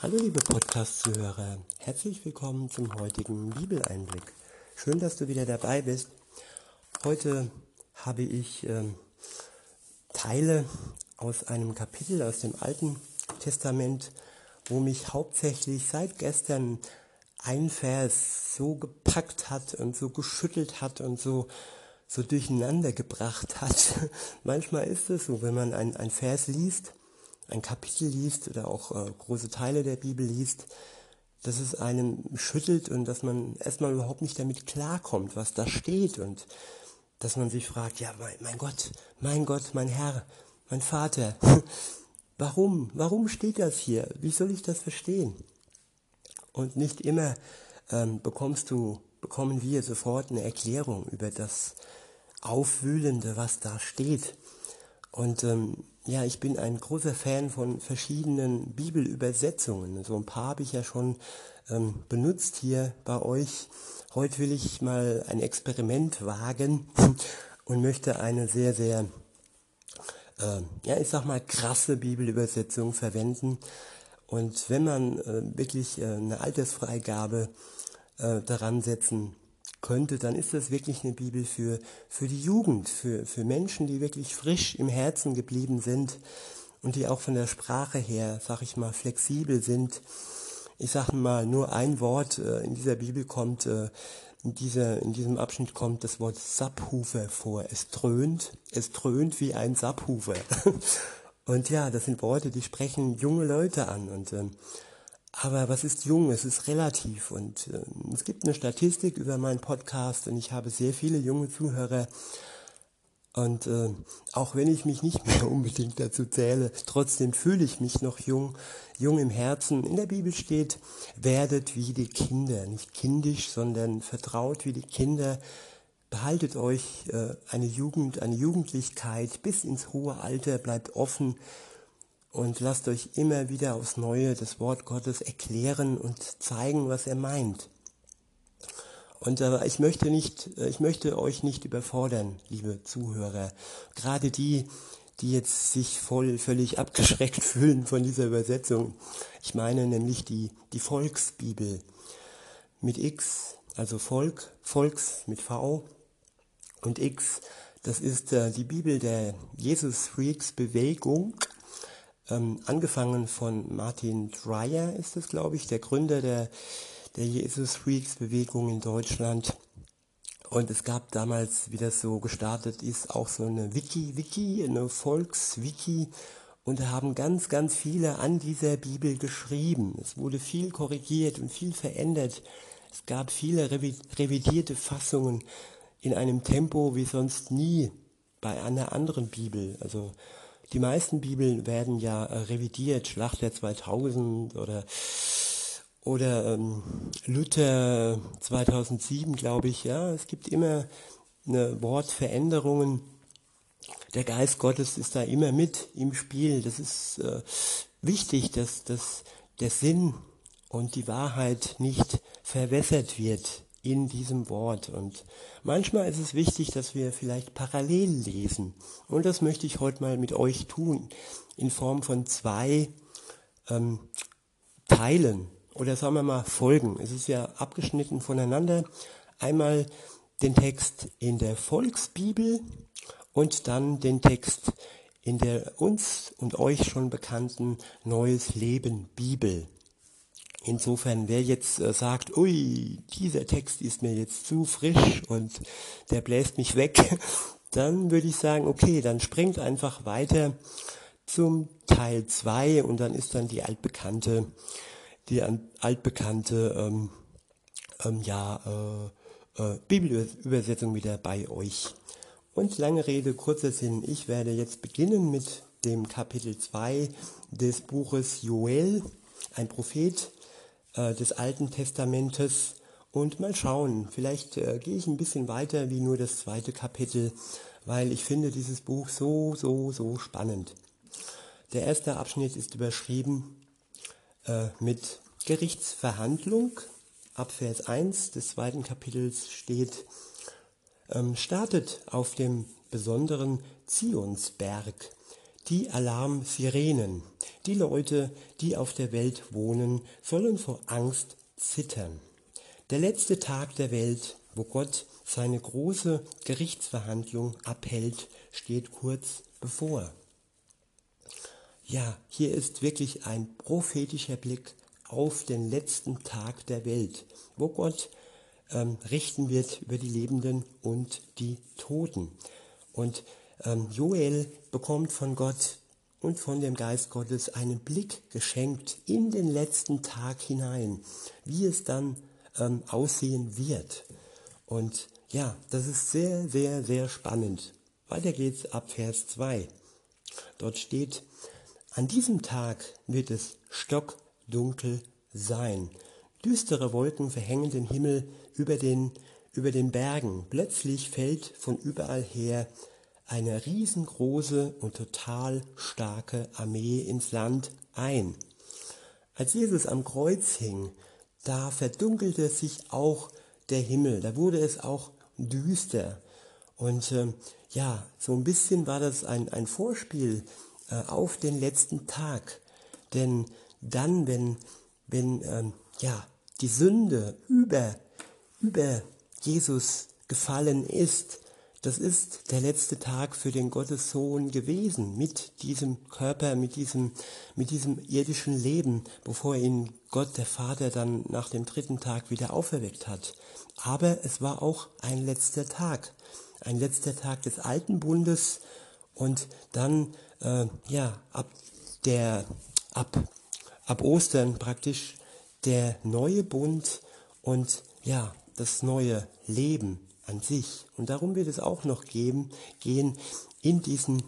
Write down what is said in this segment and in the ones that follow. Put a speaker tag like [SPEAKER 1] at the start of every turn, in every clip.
[SPEAKER 1] Hallo liebe Podcast-Zuhörer, herzlich willkommen zum heutigen Bibeleinblick. Schön, dass du wieder dabei bist. Heute habe ich äh, Teile aus einem Kapitel aus dem Alten Testament, wo mich hauptsächlich seit gestern ein Vers so gepackt hat und so geschüttelt hat und so, so durcheinander gebracht hat. Manchmal ist es so, wenn man ein, ein Vers liest, ein Kapitel liest oder auch äh, große Teile der Bibel liest, dass es einem schüttelt und dass man erstmal überhaupt nicht damit klarkommt, was da steht und dass man sich fragt, ja, mein, mein Gott, mein Gott, mein Herr, mein Vater, warum, warum steht das hier? Wie soll ich das verstehen? Und nicht immer ähm, bekommst du, bekommen wir sofort eine Erklärung über das Aufwühlende, was da steht. Und ähm, ja, ich bin ein großer Fan von verschiedenen Bibelübersetzungen. So ein paar habe ich ja schon ähm, benutzt hier bei euch. Heute will ich mal ein Experiment wagen und möchte eine sehr, sehr, äh, ja, ich sag mal, krasse Bibelübersetzung verwenden. Und wenn man äh, wirklich äh, eine Altersfreigabe äh, daran setzen könnte, dann ist das wirklich eine Bibel für, für die Jugend, für, für Menschen, die wirklich frisch im Herzen geblieben sind und die auch von der Sprache her, sag ich mal, flexibel sind. Ich sage mal, nur ein Wort äh, in dieser Bibel kommt, äh, in, dieser, in diesem Abschnitt kommt das Wort Subhufer vor. Es dröhnt, es dröhnt wie ein Subhufer. und ja, das sind Worte, die sprechen junge Leute an und ähm, aber was ist jung? Es ist relativ. Und äh, es gibt eine Statistik über meinen Podcast und ich habe sehr viele junge Zuhörer. Und äh, auch wenn ich mich nicht mehr unbedingt dazu zähle, trotzdem fühle ich mich noch jung, jung im Herzen. In der Bibel steht, werdet wie die Kinder, nicht kindisch, sondern vertraut wie die Kinder. Behaltet euch äh, eine Jugend, eine Jugendlichkeit bis ins hohe Alter, bleibt offen und lasst euch immer wieder aufs Neue das Wort Gottes erklären und zeigen, was er meint. Und äh, ich möchte nicht, äh, ich möchte euch nicht überfordern, liebe Zuhörer. Gerade die, die jetzt sich voll, völlig abgeschreckt fühlen von dieser Übersetzung. Ich meine nämlich die, die Volksbibel mit X, also Volk, Volks mit V und X. Das ist äh, die Bibel der Jesus Freaks Bewegung ähm, angefangen von Martin Dreyer ist es, glaube ich, der Gründer der, der Jesus Freaks Bewegung in Deutschland. Und es gab damals, wie das so gestartet ist, auch so eine Wiki-Wiki, eine Volkswiki. Und da haben ganz, ganz viele an dieser Bibel geschrieben. Es wurde viel korrigiert und viel verändert. Es gab viele revidierte Fassungen in einem Tempo wie sonst nie bei einer anderen Bibel. Also die meisten Bibeln werden ja äh, revidiert, Schlacht der 2000 oder oder ähm, Luther 2007, glaube ich. Ja, es gibt immer eine Wortveränderungen. Der Geist Gottes ist da immer mit im Spiel. Das ist äh, wichtig, dass, dass der Sinn und die Wahrheit nicht verwässert wird in diesem Wort. Und manchmal ist es wichtig, dass wir vielleicht parallel lesen. Und das möchte ich heute mal mit euch tun, in Form von zwei ähm, Teilen oder sagen wir mal Folgen. Es ist ja abgeschnitten voneinander. Einmal den Text in der Volksbibel und dann den Text in der uns und euch schon bekannten Neues Leben Bibel. Insofern, wer jetzt äh, sagt, ui, dieser Text ist mir jetzt zu frisch und der bläst mich weg, dann würde ich sagen, okay, dann springt einfach weiter zum Teil 2 und dann ist dann die altbekannte, die altbekannte ähm, ähm, ja, äh, äh, Bibelübersetzung wieder bei euch. Und lange Rede, kurzer Sinn, ich werde jetzt beginnen mit dem Kapitel 2 des Buches Joel, ein Prophet, äh, des Alten Testamentes und mal schauen, vielleicht äh, gehe ich ein bisschen weiter wie nur das zweite Kapitel, weil ich finde dieses Buch so, so, so spannend. Der erste Abschnitt ist überschrieben äh, mit Gerichtsverhandlung. Ab Vers 1 des zweiten Kapitels steht, ähm, startet auf dem besonderen Zionsberg die Alarmsirenen, Die Leute, die auf der Welt wohnen, sollen vor Angst zittern. Der letzte Tag der Welt, wo Gott seine große Gerichtsverhandlung abhält, steht kurz bevor. Ja, hier ist wirklich ein prophetischer Blick auf den letzten Tag der Welt, wo Gott ähm, richten wird über die Lebenden und die Toten. Und ähm, Joel bekommt von Gott und von dem Geist Gottes einen Blick geschenkt in den letzten Tag hinein, wie es dann ähm, aussehen wird. Und ja, das ist sehr, sehr, sehr spannend. Weiter geht's ab Vers 2. Dort steht, an diesem Tag wird es stockdunkel sein. Düstere Wolken verhängen den Himmel über den, über den Bergen. Plötzlich fällt von überall her eine riesengroße und total starke Armee ins Land ein. Als Jesus am Kreuz hing, da verdunkelte sich auch der Himmel, da wurde es auch düster. Und äh, ja, so ein bisschen war das ein, ein Vorspiel äh, auf den letzten Tag. Denn dann, wenn, wenn ähm, ja, die Sünde über, über Jesus gefallen ist, das ist der letzte Tag für den Gottessohn gewesen, mit diesem Körper, mit diesem, mit diesem irdischen Leben, bevor ihn Gott, der Vater, dann nach dem dritten Tag wieder auferweckt hat. Aber es war auch ein letzter Tag, ein letzter Tag des alten Bundes und dann, äh, ja, ab der, ab, ab Ostern praktisch der neue Bund und ja, das neue Leben an sich. Und darum wird es auch noch geben, gehen in diesen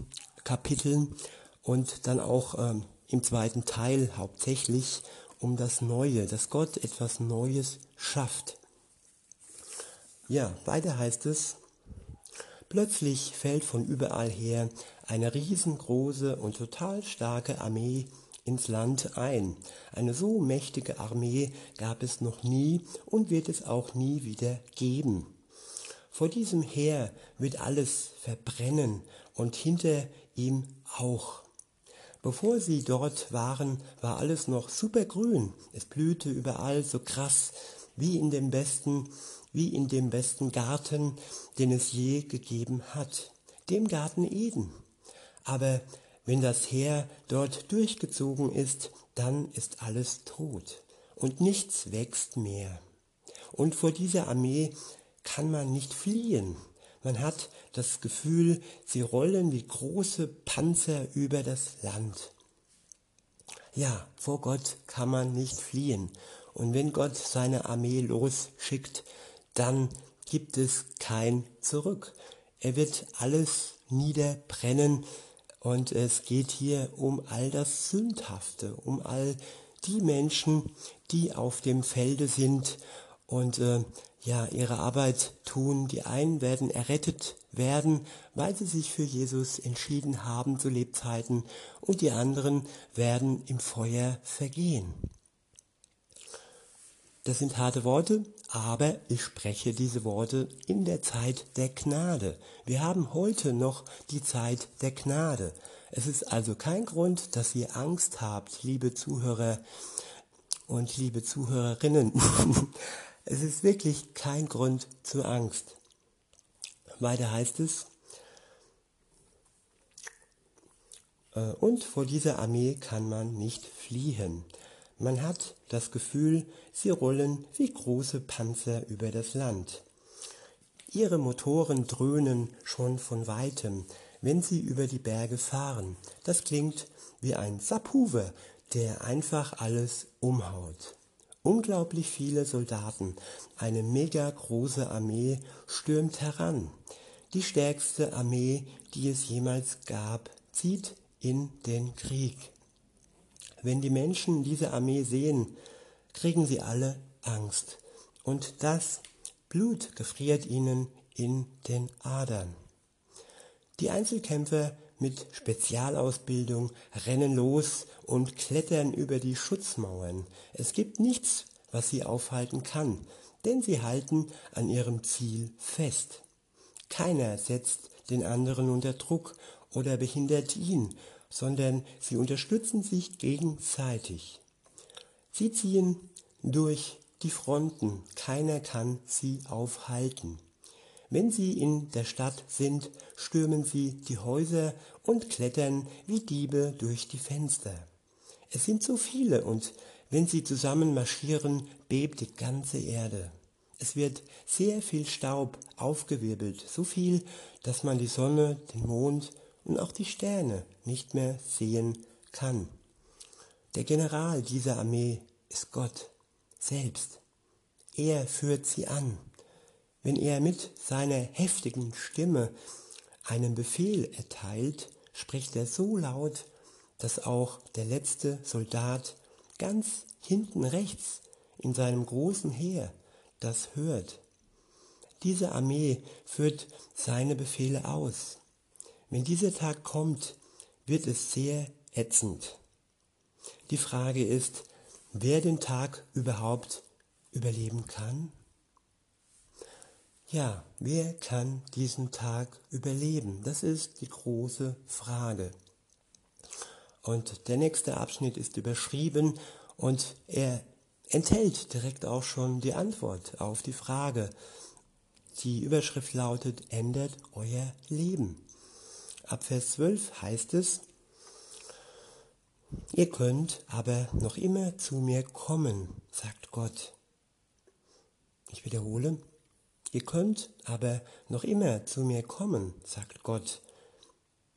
[SPEAKER 1] Kapiteln und dann auch ähm, im zweiten Teil hauptsächlich um das Neue, dass Gott etwas Neues schafft. Ja, weiter heißt es, plötzlich fällt von überall her eine riesengroße und total starke Armee ins Land ein. Eine so mächtige Armee gab es noch nie und wird es auch nie wieder geben. Vor diesem Heer wird alles verbrennen und hinter ihm auch. Bevor sie dort waren, war alles noch supergrün. Es blühte überall so krass wie in dem besten, wie in dem besten Garten, den es je gegeben hat, dem Garten Eden. Aber wenn das Heer dort durchgezogen ist, dann ist alles tot und nichts wächst mehr. Und vor dieser Armee kann man nicht fliehen. Man hat das Gefühl, sie rollen wie große Panzer über das Land. Ja, vor Gott kann man nicht fliehen. Und wenn Gott seine Armee losschickt, dann gibt es kein Zurück. Er wird alles niederbrennen und es geht hier um all das Sündhafte, um all die Menschen, die auf dem Felde sind und äh, ja, ihre Arbeit tun. Die einen werden errettet werden, weil sie sich für Jesus entschieden haben zu Lebzeiten und die anderen werden im Feuer vergehen. Das sind harte Worte, aber ich spreche diese Worte in der Zeit der Gnade. Wir haben heute noch die Zeit der Gnade. Es ist also kein Grund, dass ihr Angst habt, liebe Zuhörer und liebe Zuhörerinnen. Es ist wirklich kein Grund zur Angst. Weiter heißt es, äh, und vor dieser Armee kann man nicht fliehen. Man hat das Gefühl, sie rollen wie große Panzer über das Land. Ihre Motoren dröhnen schon von weitem, wenn sie über die Berge fahren. Das klingt wie ein Subwoofer, der einfach alles umhaut. Unglaublich viele Soldaten, eine mega große Armee stürmt heran. Die stärkste Armee, die es jemals gab, zieht in den Krieg. Wenn die Menschen diese Armee sehen, kriegen sie alle Angst. Und das Blut gefriert ihnen in den Adern. Die Einzelkämpfer mit Spezialausbildung rennen los und klettern über die Schutzmauern. Es gibt nichts, was sie aufhalten kann, denn sie halten an ihrem Ziel fest. Keiner setzt den anderen unter Druck oder behindert ihn, sondern sie unterstützen sich gegenseitig. Sie ziehen durch die Fronten, keiner kann sie aufhalten. Wenn sie in der Stadt sind, stürmen sie die Häuser und klettern wie Diebe durch die Fenster. Es sind so viele und wenn sie zusammen marschieren, bebt die ganze Erde. Es wird sehr viel Staub aufgewirbelt, so viel, dass man die Sonne, den Mond und auch die Sterne nicht mehr sehen kann. Der General dieser Armee ist Gott selbst. Er führt sie an. Wenn er mit seiner heftigen Stimme einen Befehl erteilt, spricht er so laut, dass auch der letzte Soldat ganz hinten rechts in seinem großen Heer das hört. Diese Armee führt seine Befehle aus. Wenn dieser Tag kommt, wird es sehr ätzend. Die Frage ist, wer den Tag überhaupt überleben kann? Ja, wer kann diesen Tag überleben? Das ist die große Frage. Und der nächste Abschnitt ist überschrieben und er enthält direkt auch schon die Antwort auf die Frage. Die Überschrift lautet, ändert euer Leben. Ab Vers 12 heißt es, ihr könnt aber noch immer zu mir kommen, sagt Gott. Ich wiederhole, ihr könnt aber noch immer zu mir kommen, sagt Gott,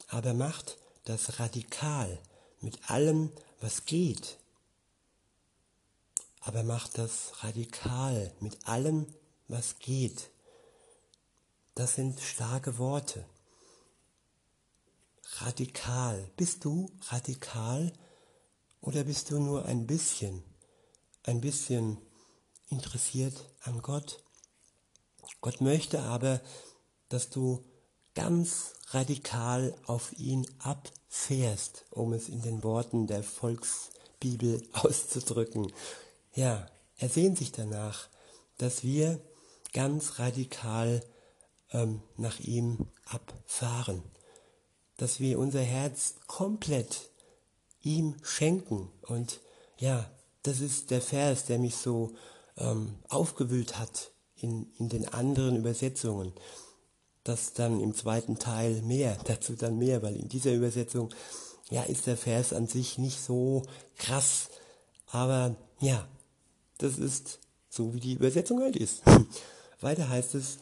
[SPEAKER 1] aber macht das radikal mit allem, was geht. Aber macht das radikal mit allem, was geht. Das sind starke Worte radikal. Bist du radikal oder bist du nur ein bisschen, ein bisschen interessiert an Gott? Gott möchte aber, dass du ganz radikal auf ihn abfährst, um es in den Worten der Volksbibel auszudrücken. Ja, er sehnt sich danach, dass wir ganz radikal ähm, nach ihm abfahren dass wir unser Herz komplett ihm schenken. Und ja, das ist der Vers, der mich so ähm, aufgewühlt hat in, in den anderen Übersetzungen. Das dann im zweiten Teil mehr, dazu dann mehr, weil in dieser Übersetzung, ja, ist der Vers an sich nicht so krass. Aber ja, das ist so, wie die Übersetzung halt ist. Weiter heißt es,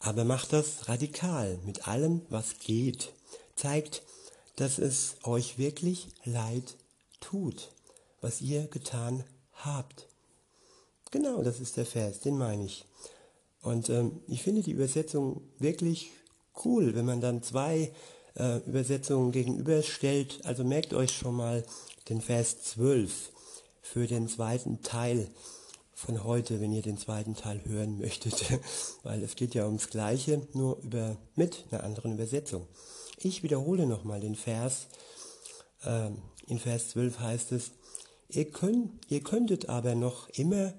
[SPEAKER 1] aber macht das radikal mit allem, was geht zeigt, dass es euch wirklich leid tut, was ihr getan habt. Genau, das ist der Vers, den meine ich. Und ähm, ich finde die Übersetzung wirklich cool, wenn man dann zwei äh, Übersetzungen gegenüberstellt. Also merkt euch schon mal den Vers 12 für den zweiten Teil von heute, wenn ihr den zweiten Teil hören möchtet, weil es geht ja ums Gleiche, nur über mit einer anderen Übersetzung. Ich wiederhole nochmal den Vers. Ähm, in Vers 12 heißt es, ihr, könnt, ihr könntet aber noch immer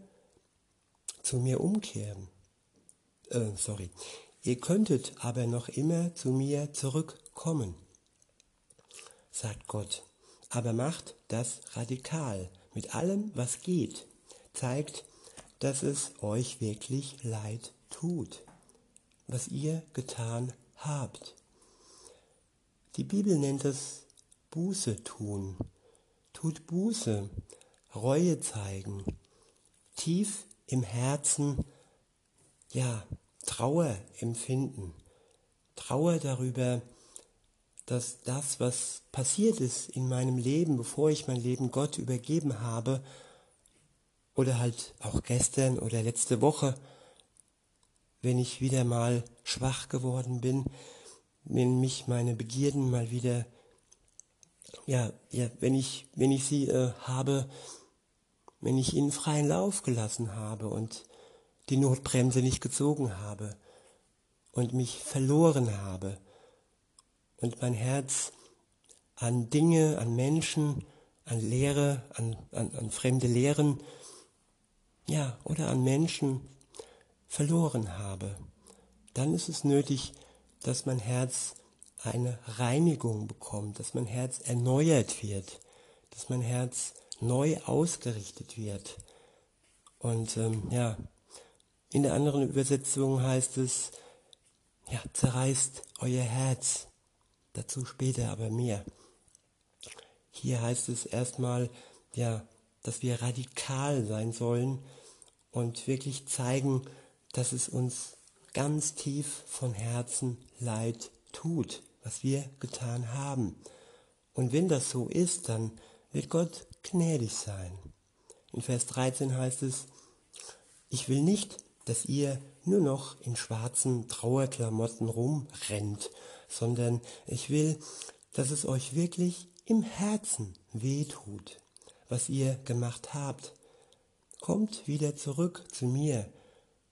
[SPEAKER 1] zu mir umkehren. Äh, sorry. Ihr könntet aber noch immer zu mir zurückkommen, sagt Gott. Aber macht das radikal, mit allem, was geht. Zeigt, dass es euch wirklich leid tut, was ihr getan habt. Die Bibel nennt es Buße tun. Tut Buße, Reue zeigen, tief im Herzen, ja, Trauer empfinden. Trauer darüber, dass das, was passiert ist in meinem Leben, bevor ich mein Leben Gott übergeben habe, oder halt auch gestern oder letzte Woche, wenn ich wieder mal schwach geworden bin, wenn mich meine Begierden mal wieder, ja, ja, wenn ich, wenn ich sie äh, habe, wenn ich ihnen freien Lauf gelassen habe und die Notbremse nicht gezogen habe und mich verloren habe und mein Herz an Dinge, an Menschen, an Lehre, an, an, an fremde Lehren, ja, oder an Menschen verloren habe, dann ist es nötig, dass mein Herz eine Reinigung bekommt, dass mein Herz erneuert wird, dass mein Herz neu ausgerichtet wird. Und ähm, ja, in der anderen Übersetzung heißt es, ja, zerreißt euer Herz. Dazu später aber mehr. Hier heißt es erstmal, ja, dass wir radikal sein sollen und wirklich zeigen, dass es uns ganz tief von Herzen leid tut, was wir getan haben. Und wenn das so ist, dann wird Gott gnädig sein. In Vers 13 heißt es, ich will nicht, dass ihr nur noch in schwarzen Trauerklamotten rumrennt, sondern ich will, dass es euch wirklich im Herzen wehtut, was ihr gemacht habt. Kommt wieder zurück zu mir,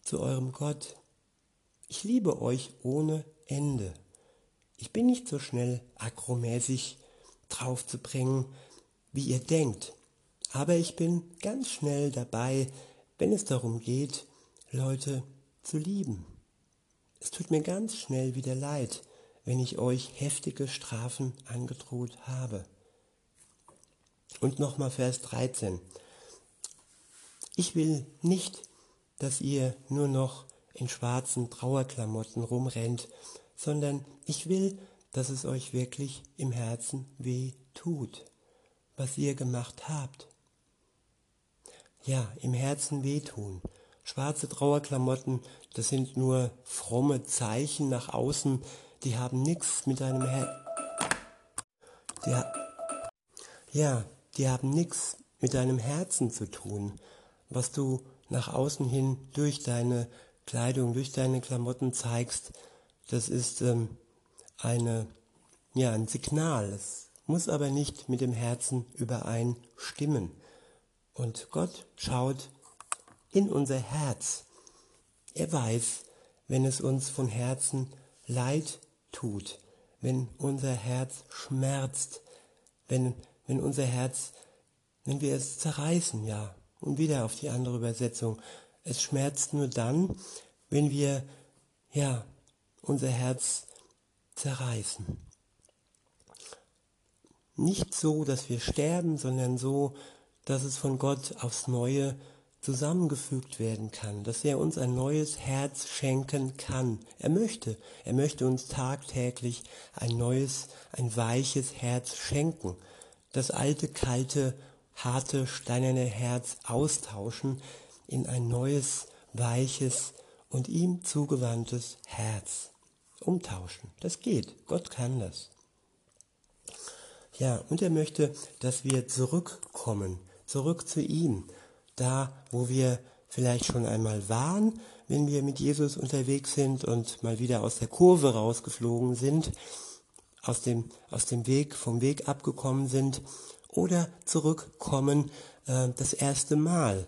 [SPEAKER 1] zu eurem Gott. Ich liebe euch ohne Ende. Ich bin nicht so schnell akromäßig draufzubringen, wie ihr denkt, aber ich bin ganz schnell dabei, wenn es darum geht, Leute zu lieben. Es tut mir ganz schnell wieder leid, wenn ich euch heftige Strafen angedroht habe. Und nochmal Vers 13. Ich will nicht, dass ihr nur noch in schwarzen Trauerklamotten rumrennt, sondern ich will, dass es euch wirklich im Herzen weh tut, was ihr gemacht habt. Ja, im Herzen wehtun. Schwarze Trauerklamotten, das sind nur fromme Zeichen nach außen, die haben nichts mit deinem Herz. Ja, die haben nichts mit deinem Herzen zu tun, was du nach außen hin durch deine Kleidung, durch deine Klamotten zeigst. Das ist ähm, eine, ja, ein Signal. Es muss aber nicht mit dem Herzen übereinstimmen. Und Gott schaut in unser Herz. Er weiß, wenn es uns von Herzen leid tut, wenn unser Herz schmerzt, wenn, wenn unser Herz, wenn wir es zerreißen, ja, und wieder auf die andere Übersetzung. Es schmerzt nur dann, wenn wir, ja, unser Herz zerreißen. Nicht so, dass wir sterben, sondern so, dass es von Gott aufs Neue zusammengefügt werden kann, dass er uns ein neues Herz schenken kann. Er möchte, er möchte uns tagtäglich ein neues, ein weiches Herz schenken. Das alte, kalte, harte, steinerne Herz austauschen in ein neues, weiches und ihm zugewandtes Herz. Umtauschen. Das geht. Gott kann das. Ja, und er möchte, dass wir zurückkommen, zurück zu ihm da, wo wir vielleicht schon einmal waren, wenn wir mit Jesus unterwegs sind und mal wieder aus der Kurve rausgeflogen sind, aus dem, aus dem Weg, vom Weg abgekommen sind oder zurückkommen äh, das erste Mal.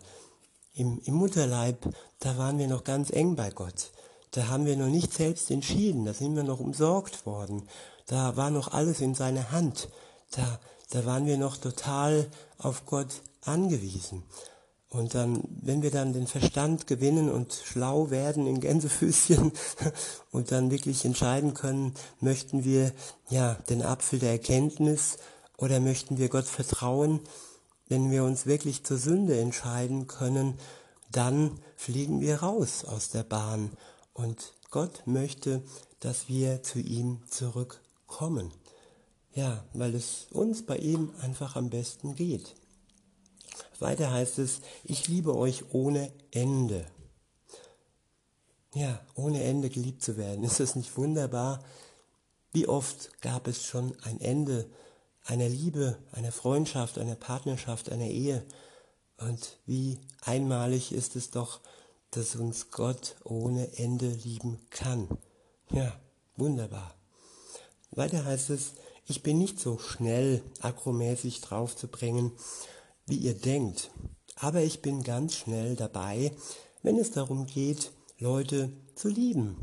[SPEAKER 1] Im, Im Mutterleib, da waren wir noch ganz eng bei Gott. Da haben wir noch nicht selbst entschieden, da sind wir noch umsorgt worden. Da war noch alles in seiner Hand. Da, da waren wir noch total auf Gott angewiesen. Und dann, wenn wir dann den Verstand gewinnen und schlau werden in Gänsefüßchen und dann wirklich entscheiden können, möchten wir ja den Apfel der Erkenntnis oder möchten wir Gott vertrauen, wenn wir uns wirklich zur Sünde entscheiden können, dann fliegen wir raus aus der Bahn und Gott möchte, dass wir zu ihm zurückkommen. Ja, weil es uns bei ihm einfach am besten geht. Weiter heißt es, ich liebe euch ohne Ende. Ja, ohne Ende geliebt zu werden. Ist das nicht wunderbar? Wie oft gab es schon ein Ende einer Liebe, einer Freundschaft, einer Partnerschaft, einer Ehe? Und wie einmalig ist es doch, dass uns Gott ohne Ende lieben kann. Ja, wunderbar. Weiter heißt es, ich bin nicht so schnell akromäßig draufzubringen, wie ihr denkt. Aber ich bin ganz schnell dabei, wenn es darum geht, Leute zu lieben.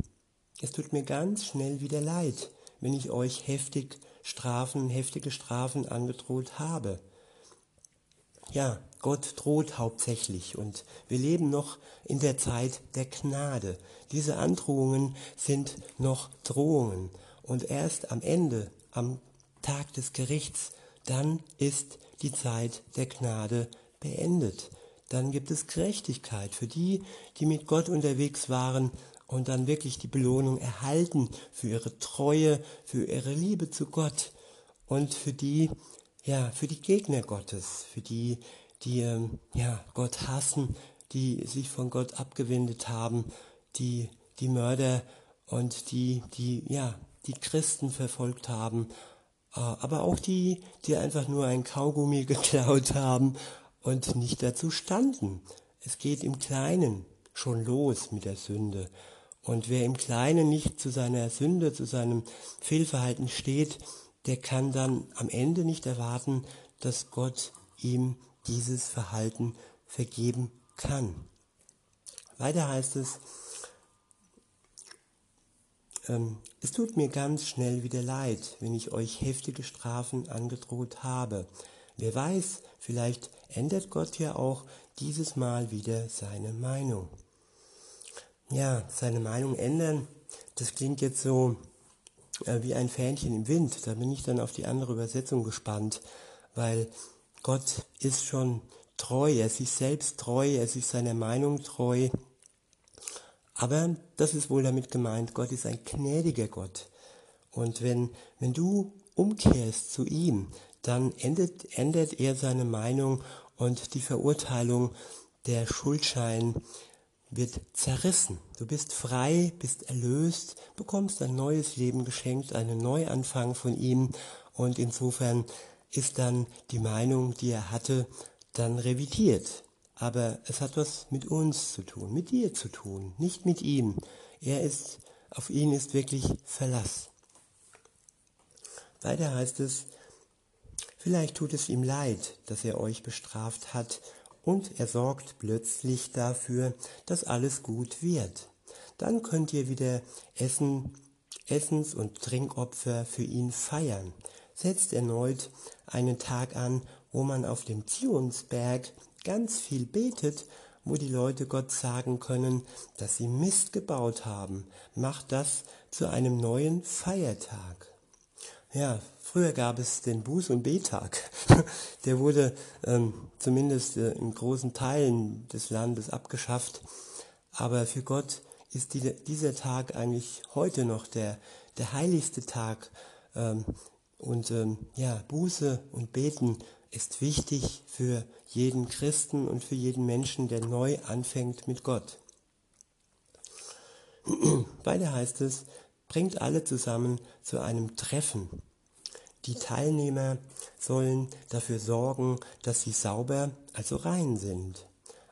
[SPEAKER 1] Es tut mir ganz schnell wieder leid, wenn ich euch heftig Strafen, heftige Strafen angedroht habe. Ja, Gott droht hauptsächlich und wir leben noch in der Zeit der Gnade. Diese Androhungen sind noch Drohungen Und erst am Ende, am Tag des Gerichts, dann ist die Zeit der Gnade beendet. Dann gibt es Gerechtigkeit für die, die mit Gott unterwegs waren und dann wirklich die Belohnung erhalten für ihre Treue, für ihre Liebe zu Gott und für die, ja, für die Gegner Gottes, für die, die ähm, ja, Gott hassen, die sich von Gott abgewendet haben, die die Mörder und die, die, ja, die Christen verfolgt haben, aber auch die, die einfach nur ein Kaugummi geklaut haben und nicht dazu standen. Es geht im Kleinen schon los mit der Sünde. Und wer im Kleinen nicht zu seiner Sünde, zu seinem Fehlverhalten steht, der kann dann am Ende nicht erwarten, dass Gott ihm dieses Verhalten vergeben kann. Weiter heißt es, ähm, es tut mir ganz schnell wieder leid, wenn ich euch heftige Strafen angedroht habe. Wer weiß, vielleicht ändert Gott ja auch dieses Mal wieder seine Meinung ja, seine Meinung ändern, das klingt jetzt so äh, wie ein Fähnchen im Wind. Da bin ich dann auf die andere Übersetzung gespannt, weil Gott ist schon treu, er ist sich selbst treu, er ist seiner Meinung treu. Aber das ist wohl damit gemeint, Gott ist ein gnädiger Gott. Und wenn, wenn du umkehrst zu ihm, dann ändert, ändert er seine Meinung und die Verurteilung, der Schuldschein wird zerrissen. Du bist frei, bist erlöst, bekommst ein neues Leben geschenkt, einen Neuanfang von ihm und insofern ist dann die Meinung, die er hatte, dann revidiert. Aber es hat was mit uns zu tun, mit dir zu tun, nicht mit ihm. Er ist, auf ihn ist wirklich Verlass. Weiter heißt es, vielleicht tut es ihm leid, dass er euch bestraft hat und er sorgt plötzlich dafür, dass alles gut wird. Dann könnt ihr wieder Essen, Essens- und Trinkopfer für ihn feiern. Setzt erneut einen Tag an, wo man auf dem Zionsberg ganz viel betet, wo die Leute Gott sagen können, dass sie Mist gebaut haben. Macht das zu einem neuen Feiertag. Ja, früher gab es den Buß- und Betag. Der wurde ähm, zumindest äh, in großen Teilen des Landes abgeschafft. Aber für Gott ist die, dieser Tag eigentlich heute noch der, der heiligste Tag. Ähm, und ähm, ja, Buße und Beten ist wichtig für jeden Christen und für jeden Menschen, der neu anfängt mit Gott. Weiter heißt es, bringt alle zusammen zu einem Treffen. Die Teilnehmer sollen dafür sorgen, dass sie sauber, also rein sind.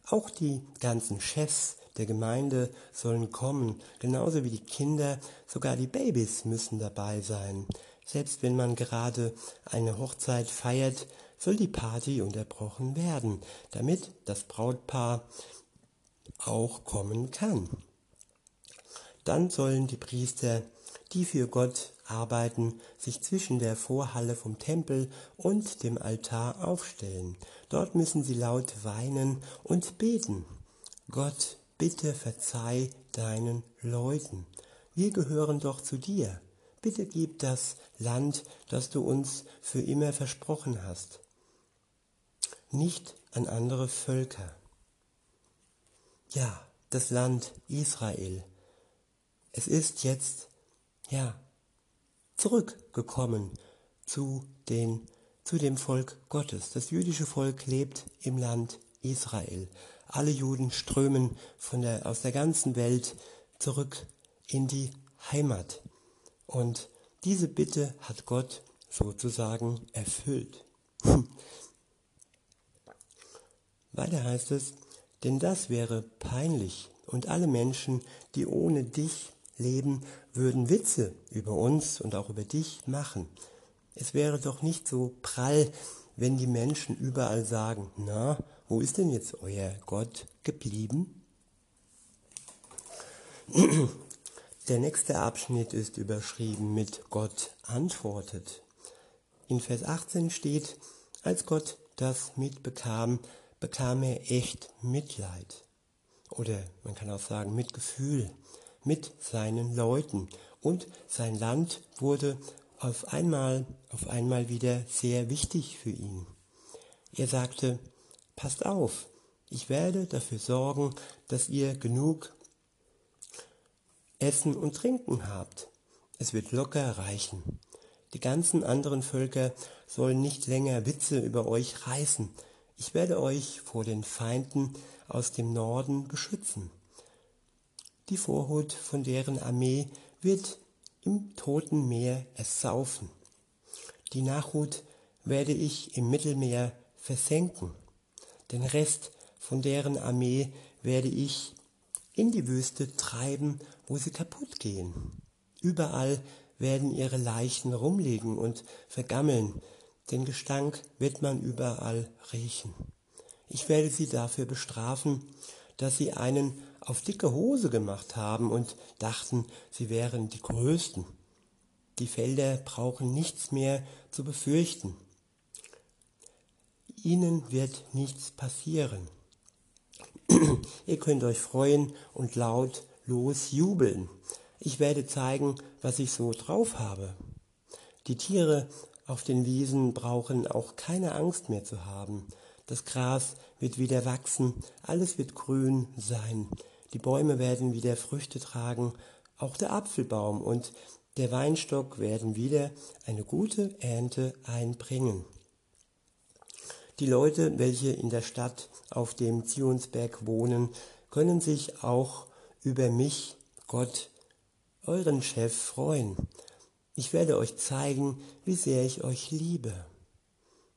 [SPEAKER 1] Auch die ganzen Chefs der Gemeinde sollen kommen, genauso wie die Kinder, sogar die Babys müssen dabei sein. Selbst wenn man gerade eine Hochzeit feiert, soll die Party unterbrochen werden, damit das Brautpaar auch kommen kann. Dann sollen die Priester, die für Gott arbeiten, sich zwischen der Vorhalle vom Tempel und dem Altar aufstellen. Dort müssen sie laut weinen und beten. Gott, bitte verzeih deinen Leuten. Wir gehören doch zu dir. Bitte gib das Land, das du uns für immer versprochen hast, nicht an andere Völker. Ja, das Land Israel, es ist jetzt, ja, zurückgekommen zu, den, zu dem Volk Gottes. Das jüdische Volk lebt im Land Israel. Alle Juden strömen von der, aus der ganzen Welt zurück in die Heimat. Und diese Bitte hat Gott sozusagen erfüllt. Weiter heißt es, denn das wäre peinlich und alle Menschen, die ohne dich leben, würden Witze über uns und auch über dich machen. Es wäre doch nicht so prall, wenn die Menschen überall sagen, na, wo ist denn jetzt euer Gott geblieben? Der nächste Abschnitt ist überschrieben mit Gott antwortet. In Vers 18 steht, als Gott das mitbekam, bekam er echt Mitleid. Oder man kann auch sagen Mitgefühl mit seinen Leuten und sein Land wurde auf einmal, auf einmal wieder sehr wichtig für ihn. Er sagte, passt auf, ich werde dafür sorgen, dass ihr genug Essen und Trinken habt. Es wird locker reichen. Die ganzen anderen Völker sollen nicht länger Witze über euch reißen. Ich werde euch vor den Feinden aus dem Norden beschützen. Die Vorhut von deren Armee wird im toten Meer ersaufen. Die Nachhut werde ich im Mittelmeer versenken. Den Rest von deren Armee werde ich in die Wüste treiben, wo sie kaputt gehen. Überall werden ihre Leichen rumliegen und vergammeln. Den Gestank wird man überall riechen. Ich werde sie dafür bestrafen, dass sie einen auf dicke Hose gemacht haben und dachten, sie wären die Größten. Die Felder brauchen nichts mehr zu befürchten. Ihnen wird nichts passieren. Ihr könnt euch freuen und laut losjubeln. Ich werde zeigen, was ich so drauf habe. Die Tiere auf den Wiesen brauchen auch keine Angst mehr zu haben. Das Gras wird wieder wachsen, alles wird grün sein. Die Bäume werden wieder Früchte tragen, auch der Apfelbaum und der Weinstock werden wieder eine gute Ernte einbringen. Die Leute, welche in der Stadt auf dem Zionsberg wohnen, können sich auch über mich, Gott, euren Chef, freuen. Ich werde euch zeigen, wie sehr ich euch liebe.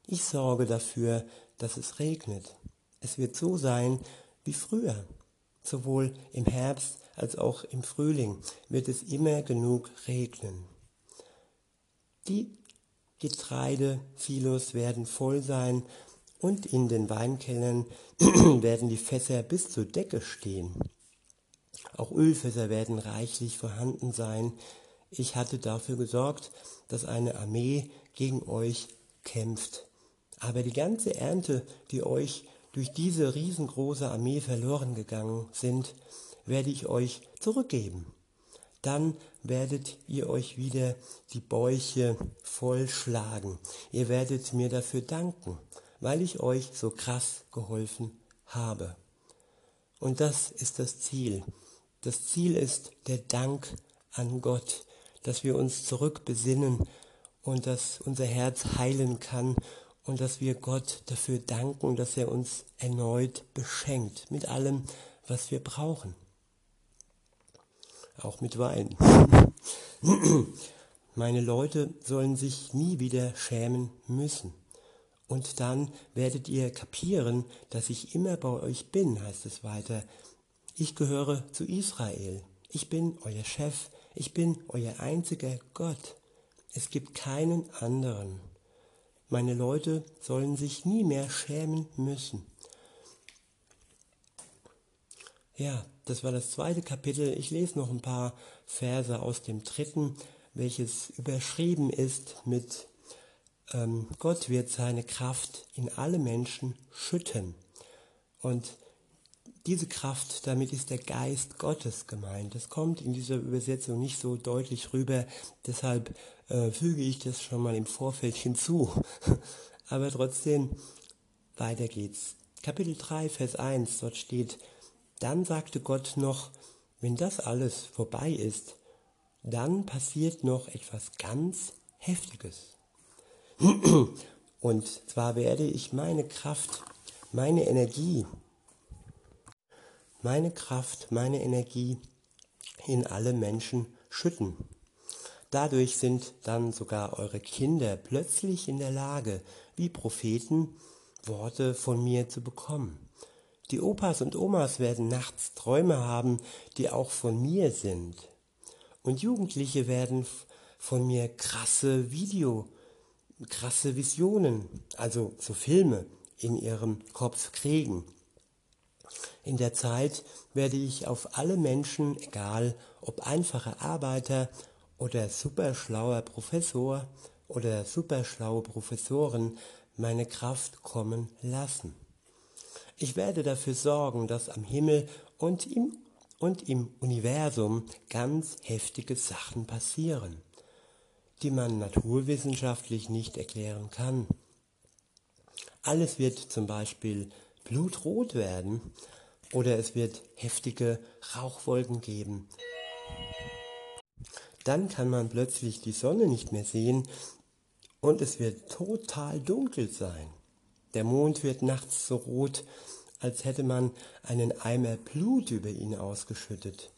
[SPEAKER 1] Ich sorge dafür, dass es regnet. Es wird so sein wie früher. Sowohl im Herbst als auch im Frühling wird es immer genug regnen. Die Getreidesilos werden voll sein und in den Weinkellern werden die Fässer bis zur Decke stehen. Auch Ölfässer werden reichlich vorhanden sein. Ich hatte dafür gesorgt, dass eine Armee gegen euch kämpft. Aber die ganze Ernte, die euch durch diese riesengroße Armee verloren gegangen sind, werde ich euch zurückgeben. Dann werdet ihr euch wieder die Bäuche vollschlagen. Ihr werdet mir dafür danken, weil ich euch so krass geholfen habe. Und das ist das Ziel. Das Ziel ist der Dank an Gott, dass wir uns zurückbesinnen und dass unser Herz heilen kann und dass wir Gott dafür danken, dass er uns erneut beschenkt mit allem, was wir brauchen. Auch mit Wein. Meine Leute sollen sich nie wieder schämen müssen. Und dann werdet ihr kapieren, dass ich immer bei euch bin, heißt es weiter. Ich gehöre zu Israel. Ich bin euer Chef. Ich bin euer einziger Gott. Es gibt keinen anderen. Meine Leute sollen sich nie mehr schämen müssen. Ja, das war das zweite Kapitel. Ich lese noch ein paar Verse aus dem dritten, welches überschrieben ist mit ähm, Gott wird seine Kraft in alle Menschen schütten. Und diese Kraft, damit ist der Geist Gottes gemeint. Das kommt in dieser Übersetzung nicht so deutlich rüber, deshalb äh, füge ich das schon mal im Vorfeld hinzu. Aber trotzdem, weiter geht's. Kapitel 3, Vers 1, dort steht, dann sagte Gott noch, wenn das alles vorbei ist, dann passiert noch etwas ganz Heftiges. Und zwar werde ich meine Kraft, meine Energie, meine Kraft, meine Energie in alle Menschen schütten. Dadurch sind dann sogar eure Kinder plötzlich in der Lage, wie Propheten, Worte von mir zu bekommen. Die Opas und Omas werden nachts Träume haben, die auch von mir sind. Und Jugendliche werden von mir krasse Video, krasse Visionen, also so Filme in ihrem Kopf kriegen. In der Zeit werde ich auf alle Menschen, egal ob einfache Arbeiter oder superschlauer Professor oder superschlaue Professoren, meine Kraft kommen lassen. Ich werde dafür sorgen, dass am Himmel und im und im Universum ganz heftige Sachen passieren, die man naturwissenschaftlich nicht erklären kann. Alles wird zum Beispiel blutrot werden oder es wird heftige Rauchwolken geben. Dann kann man plötzlich die Sonne nicht mehr sehen und es wird total dunkel sein. Der Mond wird nachts so rot, als hätte man einen Eimer Blut über ihn ausgeschüttet.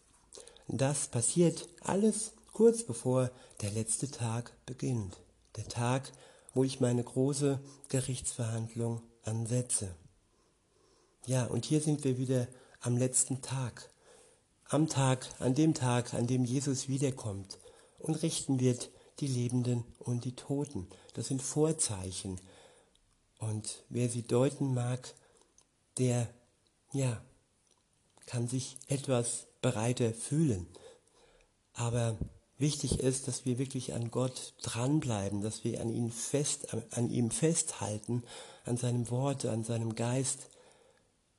[SPEAKER 1] Das passiert alles kurz bevor der letzte Tag beginnt. Der Tag, wo ich meine große Gerichtsverhandlung ansetze. Ja, und hier sind wir wieder am letzten Tag. Am Tag, an dem Tag, an dem Jesus wiederkommt und richten wird die Lebenden und die Toten. Das sind Vorzeichen. Und wer sie deuten mag, der, ja, kann sich etwas bereiter fühlen. Aber wichtig ist, dass wir wirklich an Gott dranbleiben, dass wir an ihn fest, an ihm festhalten, an seinem Wort, an seinem Geist,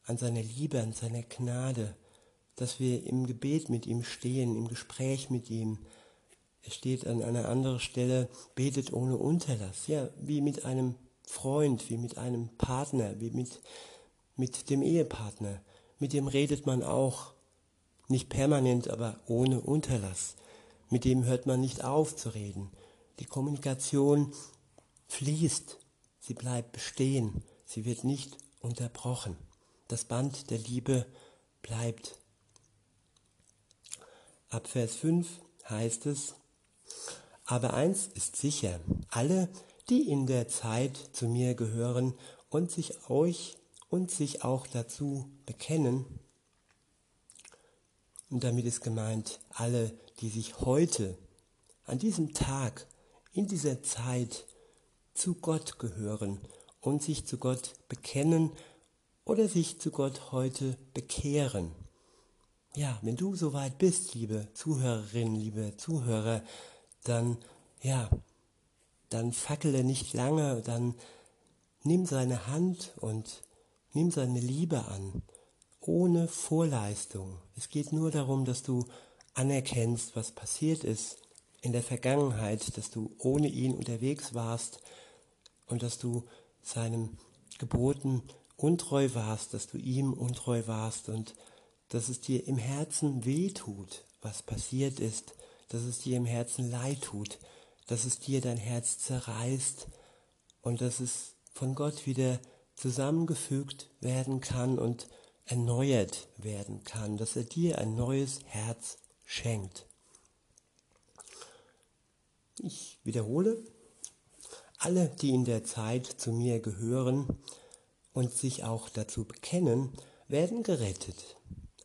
[SPEAKER 1] an seiner Liebe, an seiner Gnade, dass wir im Gebet mit ihm stehen, im Gespräch mit ihm. Es steht an einer anderen Stelle, betet ohne Unterlass, ja, wie mit einem Freund, wie mit einem Partner, wie mit mit dem Ehepartner. Mit dem redet man auch. Nicht permanent, aber ohne Unterlass. Mit dem hört man nicht auf zu reden. Die Kommunikation fließt. Sie bleibt bestehen. Sie wird nicht unterbrochen. Das Band der Liebe bleibt. Ab Vers 5 heißt es, aber eins ist sicher, alle, die in der Zeit zu mir gehören und sich euch und sich auch dazu bekennen. Und damit ist gemeint, alle, die sich heute, an diesem Tag, in dieser Zeit zu Gott gehören und sich zu Gott bekennen oder sich zu Gott heute bekehren. Ja, wenn du soweit bist, liebe Zuhörerin, liebe Zuhörer, dann, ja, dann fackele nicht lange, dann nimm seine Hand und Nimm seine Liebe an, ohne Vorleistung. Es geht nur darum, dass du anerkennst, was passiert ist in der Vergangenheit, dass du ohne ihn unterwegs warst und dass du seinem Geboten untreu warst, dass du ihm untreu warst und dass es dir im Herzen weh tut, was passiert ist, dass es dir im Herzen leid tut, dass es dir dein Herz zerreißt und dass es von Gott wieder zusammengefügt werden kann und erneuert werden kann, dass er dir ein neues Herz schenkt. Ich wiederhole, alle, die in der Zeit zu mir gehören und sich auch dazu bekennen, werden gerettet.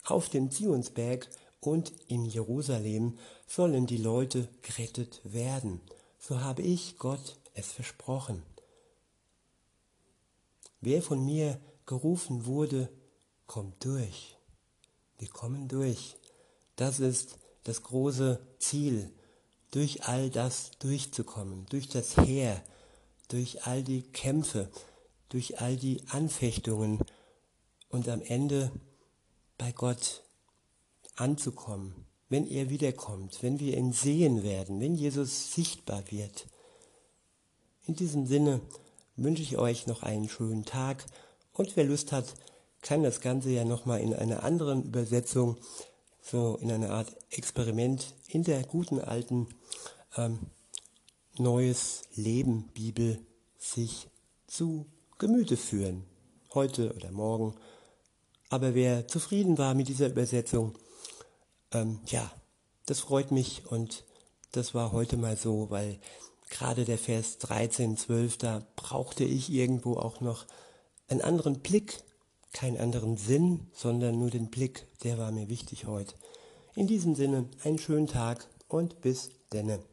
[SPEAKER 1] Auf dem Zionsberg und in Jerusalem sollen die Leute gerettet werden. So habe ich Gott es versprochen. Wer von mir gerufen wurde, kommt durch. Wir kommen durch. Das ist das große Ziel, durch all das durchzukommen, durch das Heer, durch all die Kämpfe, durch all die Anfechtungen und am Ende bei Gott anzukommen, wenn er wiederkommt, wenn wir ihn sehen werden, wenn Jesus sichtbar wird. In diesem Sinne wünsche ich euch noch einen schönen Tag und wer Lust hat, kann das Ganze ja nochmal in einer anderen Übersetzung, so in einer Art Experiment in der guten alten ähm, Neues Leben Bibel sich zu Gemüte führen. Heute oder morgen. Aber wer zufrieden war mit dieser Übersetzung, ähm, ja, das freut mich und das war heute mal so, weil gerade der Vers 13, 12, da brauchte ich irgendwo auch noch einen anderen Blick, keinen anderen Sinn, sondern nur den Blick, der war mir wichtig heute. In diesem Sinne, einen schönen Tag und bis denne.